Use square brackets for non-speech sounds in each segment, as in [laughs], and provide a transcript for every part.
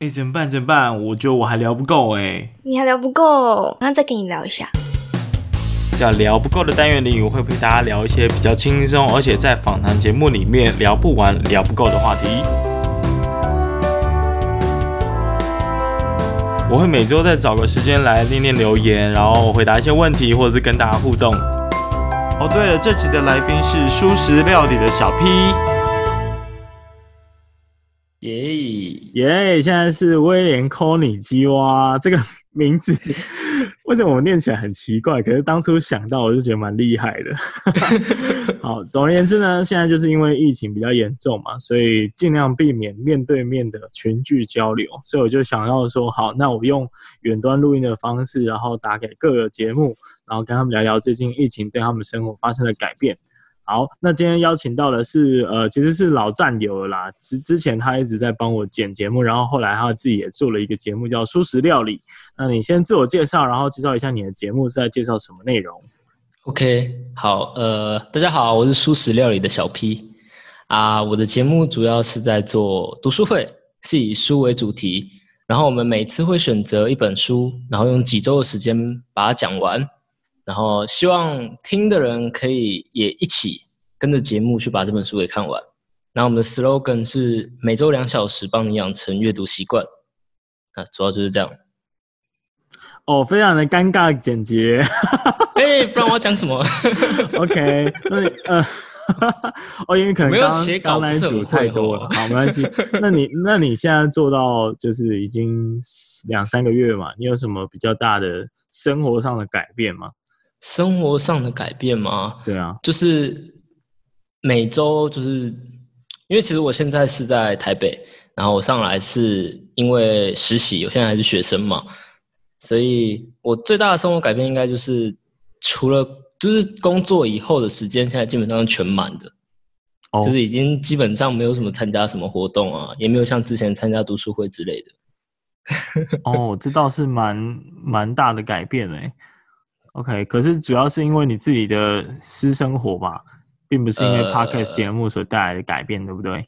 哎，怎么办？怎么办？我觉得我还聊不够哎。你还聊不够，那再跟你聊一下。在聊不够的单元里，我会陪大家聊一些比较轻松，而且在访谈节目里面聊不完、聊不够的话题。我会每周再找个时间来念念留言，然后回答一些问题，或者是跟大家互动。哦，对了，这期的来宾是蔬食料理的小 P。耶耶！现在是威廉科尼基哇这个名字，[laughs] 为什么我念起来很奇怪？可是当初想到，我就觉得蛮厉害的。[laughs] 好，总而言之呢，现在就是因为疫情比较严重嘛，所以尽量避免面对面的群聚交流，所以我就想要说，好，那我用远端录音的方式，然后打给各个节目，然后跟他们聊聊最近疫情对他们生活发生的改变。好，那今天邀请到的是，呃，其实是老战友啦。之之前他一直在帮我剪节目，然后后来他自己也做了一个节目叫《蔬食料理》。那你先自我介绍，然后介绍一下你的节目是在介绍什么内容？OK，好，呃，大家好，我是蔬食料理的小 P 啊。我的节目主要是在做读书会，是以书为主题，然后我们每次会选择一本书，然后用几周的时间把它讲完。然后希望听的人可以也一起跟着节目去把这本书给看完。那我们的 slogan 是每周两小时帮你养成阅读习惯。啊，主要就是这样。哦，非常的尴尬简洁。[laughs] 哎，不然我要讲什么？[laughs] OK，那你呃，[laughs] 哦，因为可能刚刚刚来组太多了，好，没关系。那你那你现在做到就是已经两三个月嘛？你有什么比较大的生活上的改变吗？生活上的改变吗？对啊，就是每周就是，因为其实我现在是在台北，然后我上来是因为实习，我现在还是学生嘛，所以我最大的生活改变应该就是，除了就是工作以后的时间，现在基本上全满的，哦，就是已经基本上没有什么参加什么活动啊，也没有像之前参加读书会之类的。[laughs] 哦，这倒是蛮蛮大的改变诶。OK，可是主要是因为你自己的私生活吧，并不是因为 Podcast 节目所带来的改变，呃、对不对？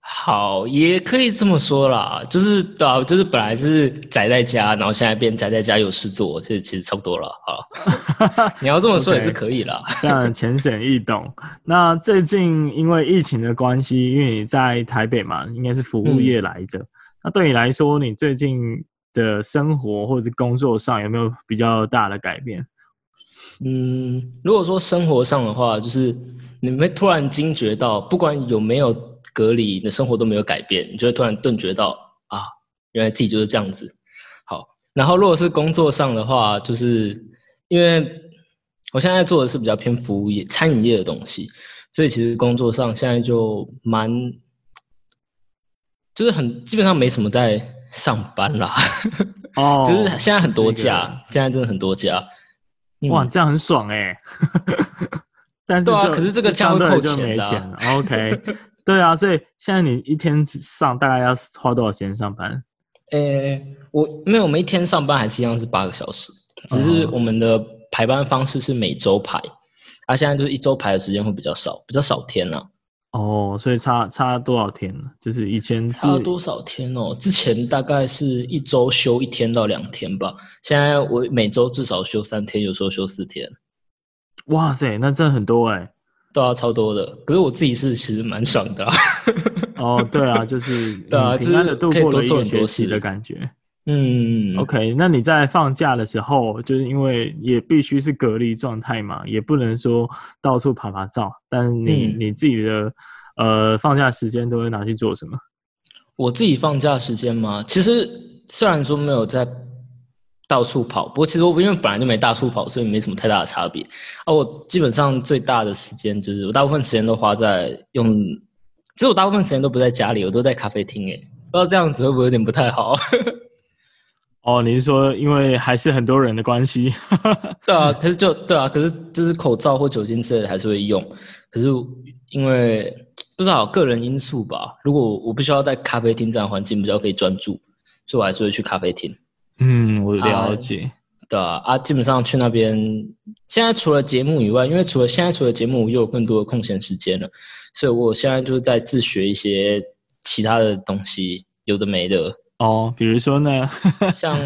好，也可以这么说啦，就是对啊，就是本来是宅在家，然后现在变宅在家有事做，这其实差不多了啊。[laughs] 你要这么说也是可以啦，这样 [laughs] 浅显易懂。那最近因为疫情的关系，因为你在台北嘛，应该是服务业来着。嗯、那对你来说，你最近的生活或者工作上有没有比较大的改变？嗯，如果说生活上的话，就是你会突然惊觉到，不管有没有隔离，你的生活都没有改变，你就会突然顿觉到啊，原来自己就是这样子。好，然后如果是工作上的话，就是因为我现在做的是比较偏服务业、餐饮业的东西，所以其实工作上现在就蛮，就是很基本上没什么在。上班啦，哦，[laughs] 就是现在很多假，现在真的很多假，哇，这样很爽哎、欸。[laughs] 但是就、啊，可是这个假会扣钱的、啊。OK，[laughs] 对啊，所以现在你一天上大概要花多少时间上班？呃、欸，我没有，我们一天上班还是一样是八个小时，只是我们的排班方式是每周排，啊，现在就是一周排的时间会比较少，比较少天呢、啊。哦，所以差差多少天呢？就是以前是差多少天哦？之前大概是一周休一天到两天吧。现在我每周至少休三天，有时候休四天。哇塞，那真的很多哎！对啊，超多的。可是我自己是其实蛮爽的、啊。[laughs] 哦，对啊，就是对啊，平安的度过了一个学习的感觉。嗯，OK，那你在放假的时候，就是因为也必须是隔离状态嘛，也不能说到处爬爬照。但你、嗯、你自己的呃放假时间都会拿去做什么？我自己放假时间嘛，其实虽然说没有在到处跑，不过其实我因为本来就没到处跑，所以没什么太大的差别。啊，我基本上最大的时间就是我大部分时间都花在用，其实我大部分时间都不在家里，我都在咖啡厅。诶，不知道这样子会不会有点不太好？哦，你是说因为还是很多人的关系？[laughs] 对啊，可是就对啊，可是就是口罩或酒精之类的还是会用。可是因为不知道个人因素吧，如果我不需要在咖啡厅这样环境比较可以专注，所以我还是会去咖啡厅。嗯，我了解。啊对啊，啊，基本上去那边，现在除了节目以外，因为除了现在除了节目，我又有更多的空闲时间了，所以我现在就是在自学一些其他的东西，有的没的。哦，比如说呢？像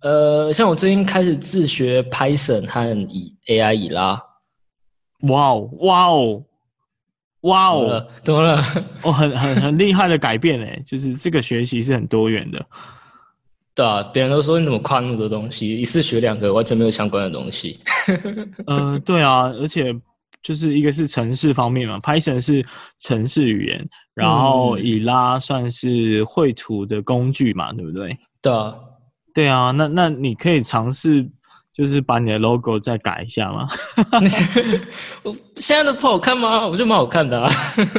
呃，像我最近开始自学 Python 和以 AI 以拉。哇哦，哇哦，哇哦，怎么了？哦，很很很厉害的改变诶，就是这个学习是很多元的。对啊，别人都说你怎么跨那么多东西，一次学两个完全没有相关的东西。呃，对啊，而且就是一个是城市方面嘛，Python 是城市语言，然后以拉算是绘图的工具嘛，对不对？对啊，对啊，那那你可以尝试。就是把你的 logo 再改一下吗？我 [laughs] 现在的不好看吗？我觉得蛮好看的啊。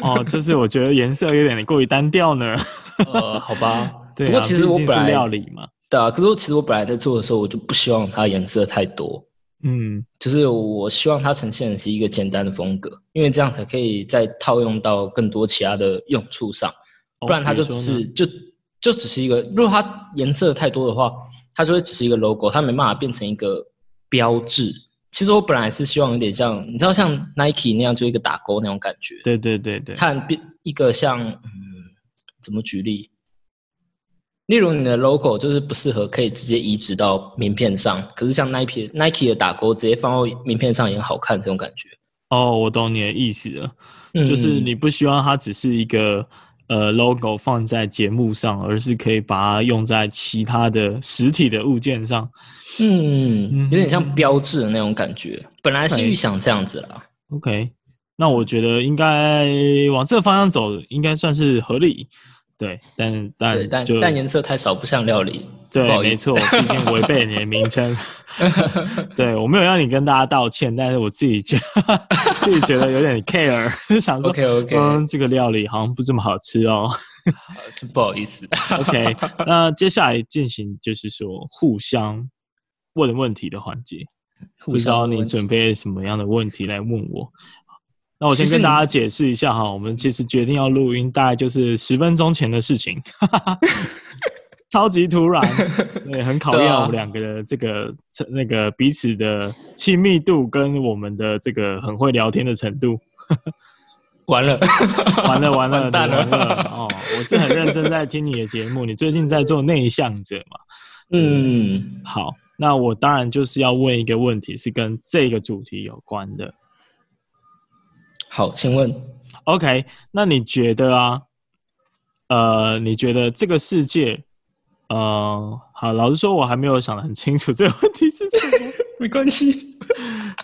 哦，就是我觉得颜色有点过于单调呢。[laughs] 呃，好吧。对啊，不过其实我本来是料理嘛。对啊，可是我其实我本来在做的时候，我就不希望它颜色太多。嗯，就是我希望它呈现的是一个简单的风格，因为这样才可以再套用到更多其他的用处上。不然它就只是就就只是一个，如果它颜色太多的话。它就会只是一个 logo，它没办法变成一个标志。其实我本来是希望有点像，你知道像 Nike 那样，就一个打勾那种感觉。对对对对。它变一个像，嗯，怎么举例？例如你的 logo 就是不适合可以直接移植到名片上，可是像 Nike Nike 的打勾直接放到名片上也很好看，这种感觉。哦，我懂你的意思了，嗯，就是你不希望它只是一个。呃，logo 放在节目上，而是可以把它用在其他的实体的物件上。嗯，有点像标志的那种感觉。嗯、本来是预想这样子啦。OK，那我觉得应该往这个方向走，应该算是合理。对，但但对但但颜色太少，不像料理。对，没错，毕竟违背你的名称。[laughs] 对，我没有让你跟大家道歉，但是我自己觉得 [laughs] 自己觉得有点 care，想说 OK OK，嗯，这个料理好像不这么好吃哦。真不好意思。OK，那接下来进行就是说互相问问题的环节，不知道你准备什么样的问题来问我。那我先跟大家解释一下哈，我们其实决定要录音，大概就是十分钟前的事情，[laughs] 超级突然，对，很考验我们两个的这个那个彼此的亲密度跟我们的这个很会聊天的程度。[laughs] 完了，完了，[laughs] 完了，完蛋了，完了哦！我是很认真在听你的节目，你最近在做内向者嘛？嗯，好，那我当然就是要问一个问题，是跟这个主题有关的。好，请问，OK，那你觉得啊，呃，你觉得这个世界，呃，好，老实说，我还没有想得很清楚这个问题是什么，[laughs] 没关系，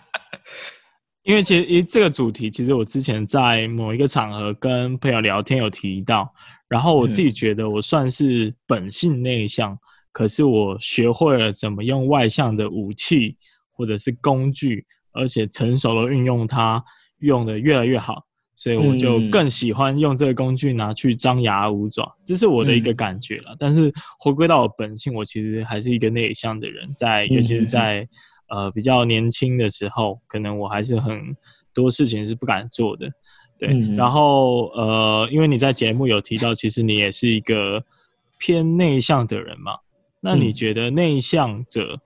[laughs] 因为其实这个主题，其实我之前在某一个场合跟朋友聊天有提到，然后我自己觉得我算是本性内向，嗯、可是我学会了怎么用外向的武器或者是工具，而且成熟的运用它。用的越来越好，所以我就更喜欢用这个工具拿去张牙舞爪，这是我的一个感觉了。但是回归到我本性，我其实还是一个内向的人，在尤其是在呃比较年轻的时候，可能我还是很多事情是不敢做的。对，然后呃，因为你在节目有提到，其实你也是一个偏内向的人嘛，那你觉得内向者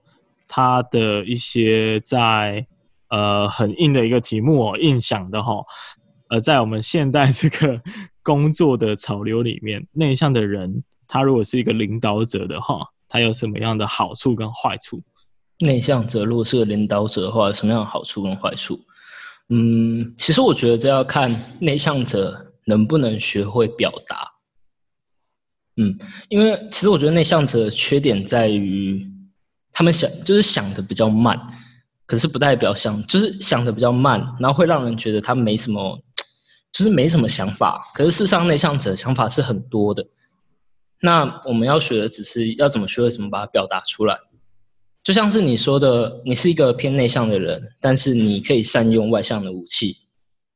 他的一些在呃，很硬的一个题目哦，硬想的哈。呃，在我们现代这个工作的潮流里面，内向的人，他如果是一个领导者的话，他有什么样的好处跟坏处？内向者如果是个领导者的话，有什么样的好处跟坏处？嗯，其实我觉得这要看内向者能不能学会表达。嗯，因为其实我觉得内向者的缺点在于，他们想就是想的比较慢。可是不代表想就是想的比较慢，然后会让人觉得他没什么，就是没什么想法。可是事实上，内向者想法是很多的。那我们要学的只是要怎么学会怎么把它表达出来。就像是你说的，你是一个偏内向的人，但是你可以善用外向的武器。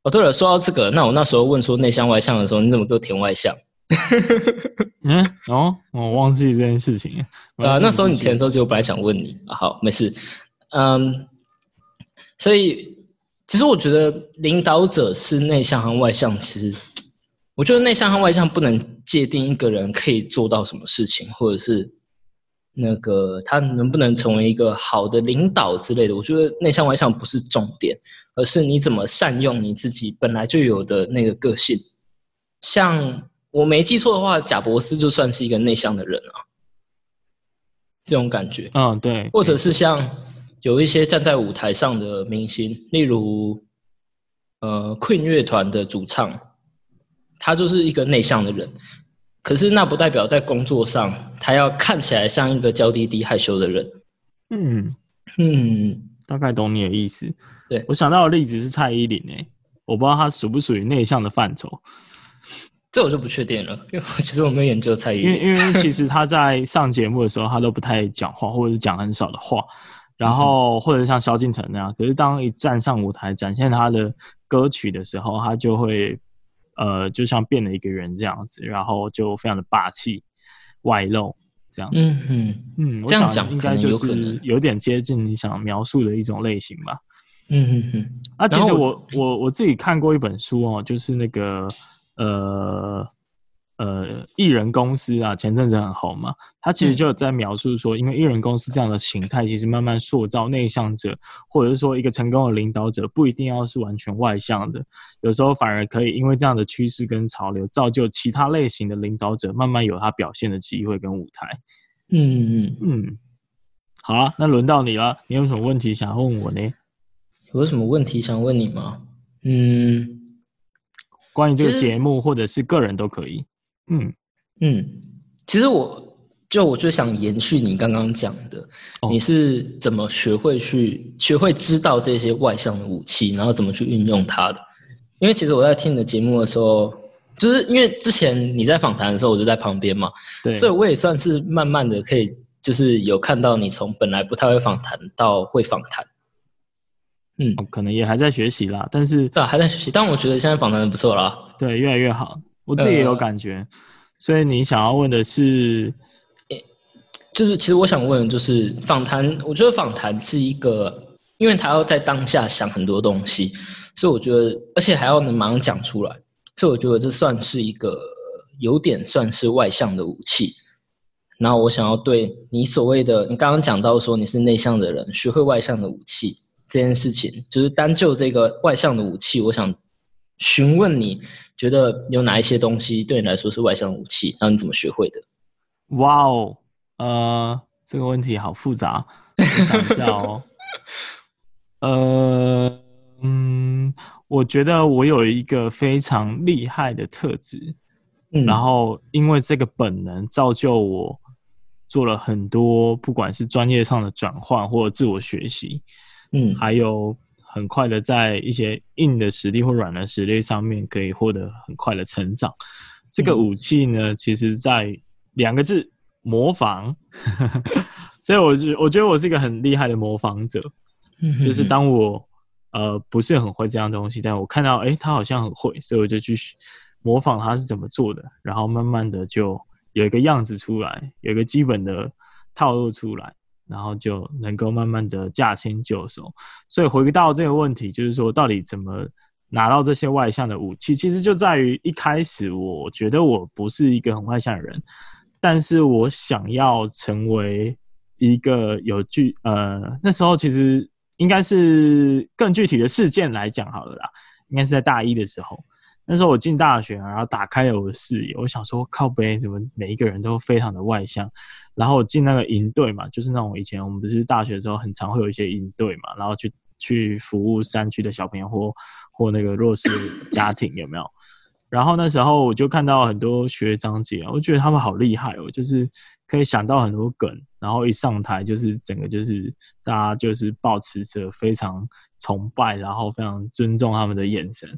哦，对了，说到这个，那我那时候问说内向外向的时候，你怎么都填外向？[laughs] 嗯，哦，我忘记这件事情。啊，那时候你填的时候，就我本来想问你。啊，好，没事。嗯。所以，其实我觉得领导者是内向和外向。其实，我觉得内向和外向不能界定一个人可以做到什么事情，或者是那个他能不能成为一个好的领导之类的。我觉得内向外向不是重点，而是你怎么善用你自己本来就有的那个个性。像我没记错的话，贾伯斯就算是一个内向的人啊，这种感觉。嗯，对。或者是像有一些站在舞台上的明星，例如呃 Queen 乐团的主唱，他就是一个内向的人。可是那不代表在工作上，他要看起来像一个娇滴滴害羞的人。嗯嗯，大概懂你的意思。对，我想到的例子是蔡依林诶，我不知道她属不属于内向的范畴。这我就不确定了，因为其实我没有研究蔡依林。因为因为其实他在上节目的时候，他都不太讲话，或者是讲很少的话。然后或者像萧敬腾那样，可是当一站上舞台展现他的歌曲的时候，他就会。呃，就像变了一个人这样子，然后就非常的霸气外露这样。嗯嗯嗯，这样讲应该就是有点接近你想描述的一种类型吧。嗯嗯嗯。啊，其实我我我自己看过一本书哦，就是那个呃。呃，艺人公司啊，前阵子很红嘛。他其实就在描述说，因为艺人公司这样的形态，其实慢慢塑造内向者，或者是说一个成功的领导者，不一定要是完全外向的，有时候反而可以因为这样的趋势跟潮流，造就其他类型的领导者慢慢有他表现的机会跟舞台。嗯嗯嗯。好啊，那轮到你了，你有什么问题想要问我呢？有什么问题想问你吗？嗯，关于这个节目或者是个人都可以。嗯嗯，其实我就我就想延续你刚刚讲的，哦，你是怎么学会去学会知道这些外向的武器，然后怎么去运用它的？因为其实我在听你的节目的时候，就是因为之前你在访谈的时候，我就在旁边嘛，对，所以我也算是慢慢的可以，就是有看到你从本来不太会访谈到会访谈。嗯，哦，可能也还在学习啦，但是对，还在学习，但我觉得现在访谈的不错啦，对，越来越好。我自己也有感觉，呃，所以你想要问的是，就是其实我想问的就是访谈，我觉得访谈是一个，因为他要在当下想很多东西，所以我觉得，而且还要能马上讲出来，所以我觉得这算是一个有点算是外向的武器。然后我想要对你所谓的，你刚刚讲到说你是内向的人，学会外向的武器这件事情，就是单就这个外向的武器，我想。询问你觉得有哪一些东西对你来说是外向武器？那你怎么学会的？哇哦，呃，这个问题好复杂，我想一下哦。[laughs] 呃，嗯，我觉得我有一个非常厉害的特质，嗯，然后因为这个本能造就我做了很多，不管是专业上的转换或者自我学习，嗯，还有。很快的，在一些硬的实力或软的实力上面，可以获得很快的成长。这个武器呢，嗯、其实在两个字：模仿。[laughs] 所以我是我觉得我是一个很厉害的模仿者。就是当我呃不是很会这样东西，但我看到哎、欸、他好像很会，所以我就去模仿他是怎么做的，然后慢慢的就有一个样子出来，有一个基本的套路出来。然后就能够慢慢的驾轻就熟，所以回到这个问题，就是说到底怎么拿到这些外向的武器？其实就在于一开始，我觉得我不是一个很外向的人，但是我想要成为一个有具呃，那时候其实应该是更具体的事件来讲好了啦，应该是在大一的时候。那时候我进大学，然后打开了我的视野，我想说靠北，怎么每一个人都非常的外向？然后我进那个营队嘛，就是那种以前我们不是大学的时候很常会有一些营队嘛，然后去去服务山区的小朋友或或那个弱势家庭有没有？然后那时候我就看到很多学长姐，我觉得他们好厉害哦，就是可以想到很多梗，然后一上台就是整个就是大家就是抱持着非常崇拜，然后非常尊重他们的眼神。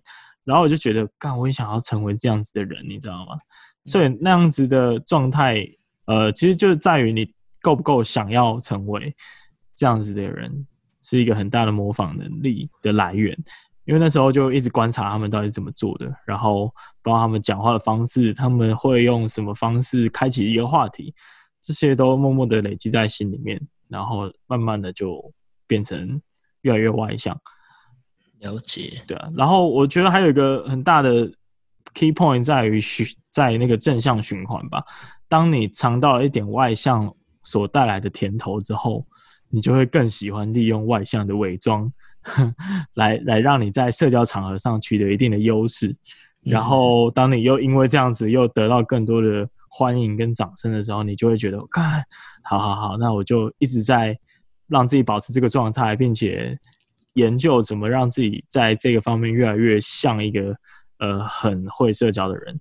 然后我就觉得，干，我也想要成为这样子的人，你知道吗？所以那样子的状态，呃，其实就是在于你够不够想要成为这样子的人，是一个很大的模仿能力的来源。因为那时候就一直观察他们到底怎么做的，然后包括他们讲话的方式，他们会用什么方式开启一个话题，这些都默默的累积在心里面，然后慢慢的就变成越来越外向。了解，对啊，然后我觉得还有一个很大的 key point 在于循，在那个正向循环吧。当你尝到了一点外向所带来的甜头之后，你就会更喜欢利用外向的伪装，[laughs] 来来让你在社交场合上取得一定的优势。然后当你又因为这样子又得到更多的欢迎跟掌声的时候，你就会觉得，看，好好好，那我就一直在让自己保持这个状态，并且研究怎么让自己在这个方面越来越像一个呃很会社交的人。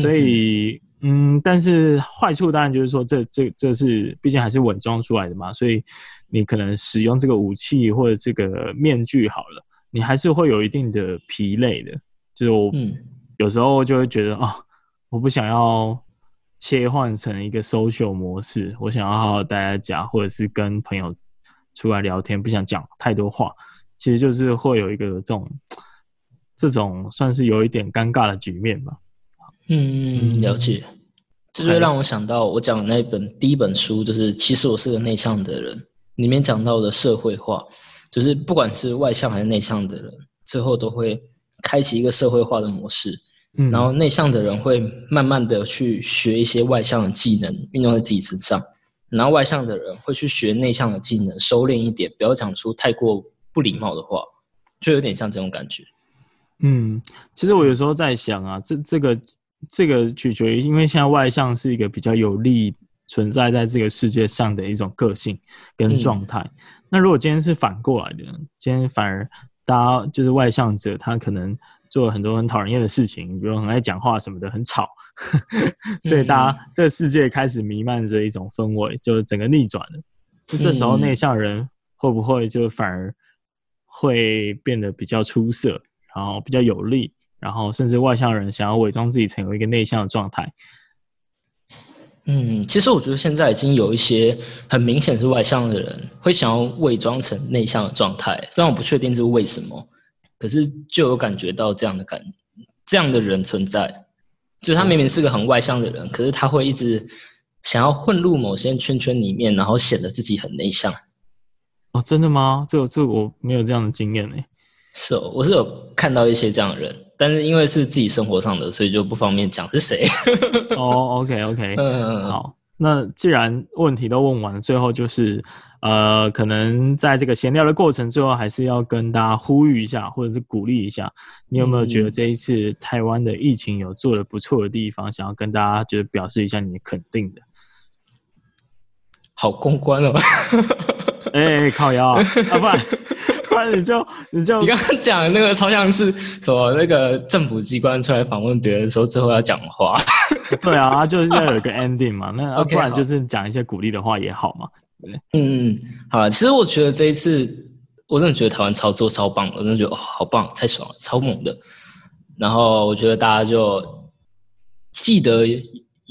所以，嗯，但是坏处当然就是说这，这这这是毕竟还是伪装出来的嘛，所以你可能使用这个武器或者这个面具好了，你还是会有一定的疲累的。就是我有时候就会觉得啊、哦，我不想要。切换成一个 social 模式，我想要好好待在家，或者是跟朋友出来聊天，不想讲太多话。其实就是会有一个这种，这种算是有一点尴尬的局面吧。嗯，了解。这就会让我想到我讲的那本第一本书，就是《其实我是个内向的人》，里面讲到的社会化，就是不管是外向还是内向的人，最后都会开启一个社会化的模式。嗯，然后内向的人会慢慢的去学一些外向的技能，运用在自己身上；然后外向的人会去学内向的技能，收敛一点，不要讲出太过不礼貌的话，就有点像这种感觉。嗯，其实我有时候在想啊，这这个这个取决于，因为现在外向是一个比较有利存在在这个世界上的一种个性跟状态。嗯，那如果今天是反过来的，今天反而大家就是外向者，他可能。做了很多很讨人厌的事情，比如很爱讲话什么的，很吵，[laughs] 所以大家这个世界开始弥漫着一种氛围，就整个逆转了。就这时候内向人会不会就反而会变得比较出色，然后比较有力，然后甚至外向人想要伪装自己成为一个内向的状态？嗯，其实我觉得现在已经有一些很明显是外向的人会想要伪装成内向的状态，虽然我不确定这是为什么。可是就有感觉到这样的感，这样的人存在，就他明明是个很外向的人，可是他会一直想要混入某些圈圈里面，然后显得自己很内向。哦，真的吗？这这我没有这样的经验呢。是哦，我是有看到一些这样的人，但是因为是自己生活上的，所以就不方便讲是谁。哦，OK OK，嗯，好。那既然问题都问完了，最后就是。呃，可能在这个闲聊的过程，最后还是要跟大家呼吁一下，或者是鼓励一下。你有没有觉得这一次台湾的疫情有做的不错的地方，想要跟大家就是表示一下你肯定的？好公关哦！[laughs] 哎、欸，靠腰啊！啊不然，[laughs] 不然你就你就你刚刚讲的那个超像是什么那个政府机关出来访问别人的时候，最后要讲话。[laughs] 对啊，就是要有一个 ending 嘛。那、啊、不然就是讲一些鼓励的话也好嘛。嗯嗯，好了，其实我觉得这一次，我真的觉得台湾操作超棒，我真的觉得、哦、好棒，太爽了，超猛的。然后我觉得大家就记得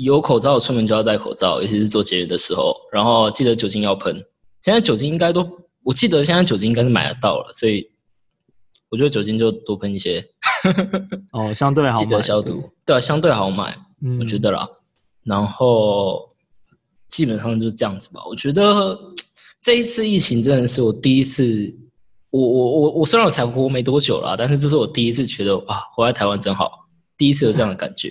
有口罩出门就要戴口罩，尤其是做节日的时候。然后记得酒精要喷，现在酒精应该都，我记得现在酒精应该是买得到了，所以我觉得酒精就多喷一些。[laughs] 哦，相对好买，记得消毒，对，对啊，相对好买，嗯、我觉得啦。然后。基本上就是这样子吧。我觉得这一次疫情真的是我第一次，我我我我虽然我才活没多久啦，但是这是我第一次觉得啊，活在台湾真好，第一次有这样的感觉。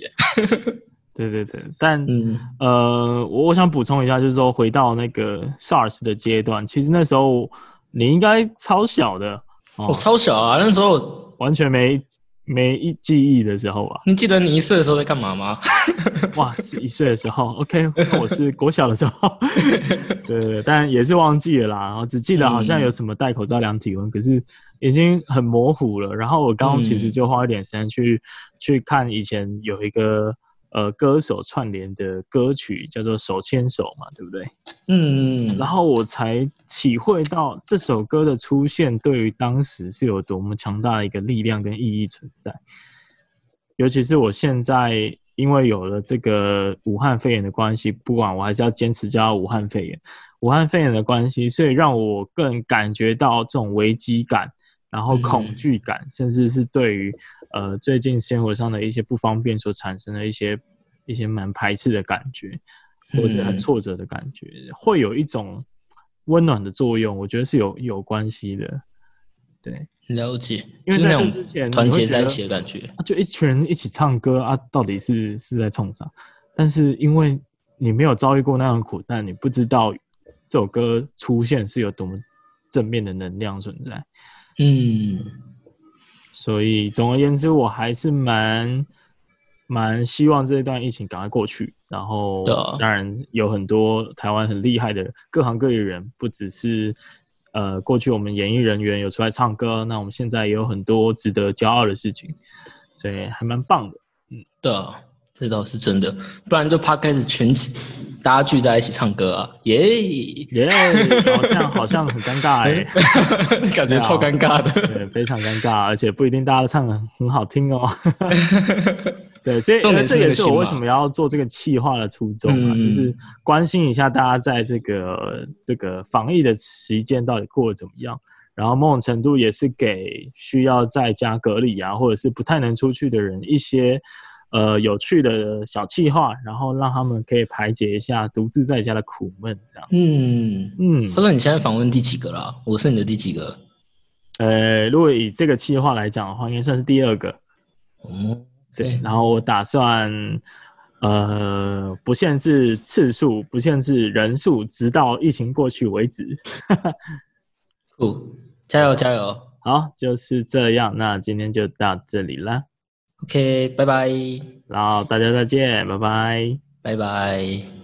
[laughs] 对对对，但、嗯、呃，我我想补充一下，就是说回到那个 SARS 的阶段，其实那时候你应该超小的，我、哦哦、超小啊，那时候完全没。没一记忆的时候啊，你记得你一岁的时候在干嘛吗？[laughs] 哇，是一岁的时候，OK，我是国小的时候，[laughs] 对对对，但也是忘记了啦，然后只记得好像有什么戴口罩量体温，嗯、可是已经很模糊了。然后我刚刚其实就花一点时间去、嗯、去看以前有一个。呃，歌手串联的歌曲叫做《手牵手》嘛，对不对？嗯，然后我才体会到这首歌的出现对于当时是有多么强大的一个力量跟意义存在。尤其是我现在因为有了这个武汉肺炎的关系，不管我还是要坚持叫武汉肺炎，武汉肺炎的关系，所以让我更感觉到这种危机感，然后恐惧感，嗯、甚至是对于。呃，最近生活上的一些不方便所产生的一些一些蛮排斥的感觉，或者很挫折的感觉，嗯、会有一种温暖的作用，我觉得是有有关系的。对，了解，因为在这之前团结在一起的感觉，就一群人一起唱歌啊，到底是是在冲啥？但是因为你没有遭遇过那样的苦难，你不知道这首歌出现是有多么正面的能量存在。嗯。所以总而言之，我还是蛮蛮希望这一段疫情赶快过去。然后，当然有很多台湾很厉害的各行各业人，不只是呃过去我们演艺人员有出来唱歌，那我们现在也有很多值得骄傲的事情，所以还蛮棒的。嗯，对，这倒是真的，不然就 Podcast 群起。大家聚在一起唱歌啊，耶耶！好像好像很尴尬 [laughs] 哎、欸，感觉超尴尬的，对，非常尴尬，而且不一定大家都唱的很好听哦。[laughs] 对，所以这也是我为什么要做这个企划的初衷啊，嗯、就是关心一下大家在这个这个防疫的期间到底过得怎么样，然后某种程度也是给需要在家隔离啊，或者是不太能出去的人一些。呃，有趣的小企划，然后让他们可以排解一下独自在家的苦闷，这样。嗯嗯。他说：“你现在访问第几个了？我是你的第几个？”呃，如果以这个计划来讲的话，应该算是第二个。嗯，对。然后我打算，呃，不限制次数，不限制人数，直到疫情过去为止。酷，加油加油！好，就是这样。那今天就到这里啦。OK，拜拜。然后大家再见，拜拜，拜拜。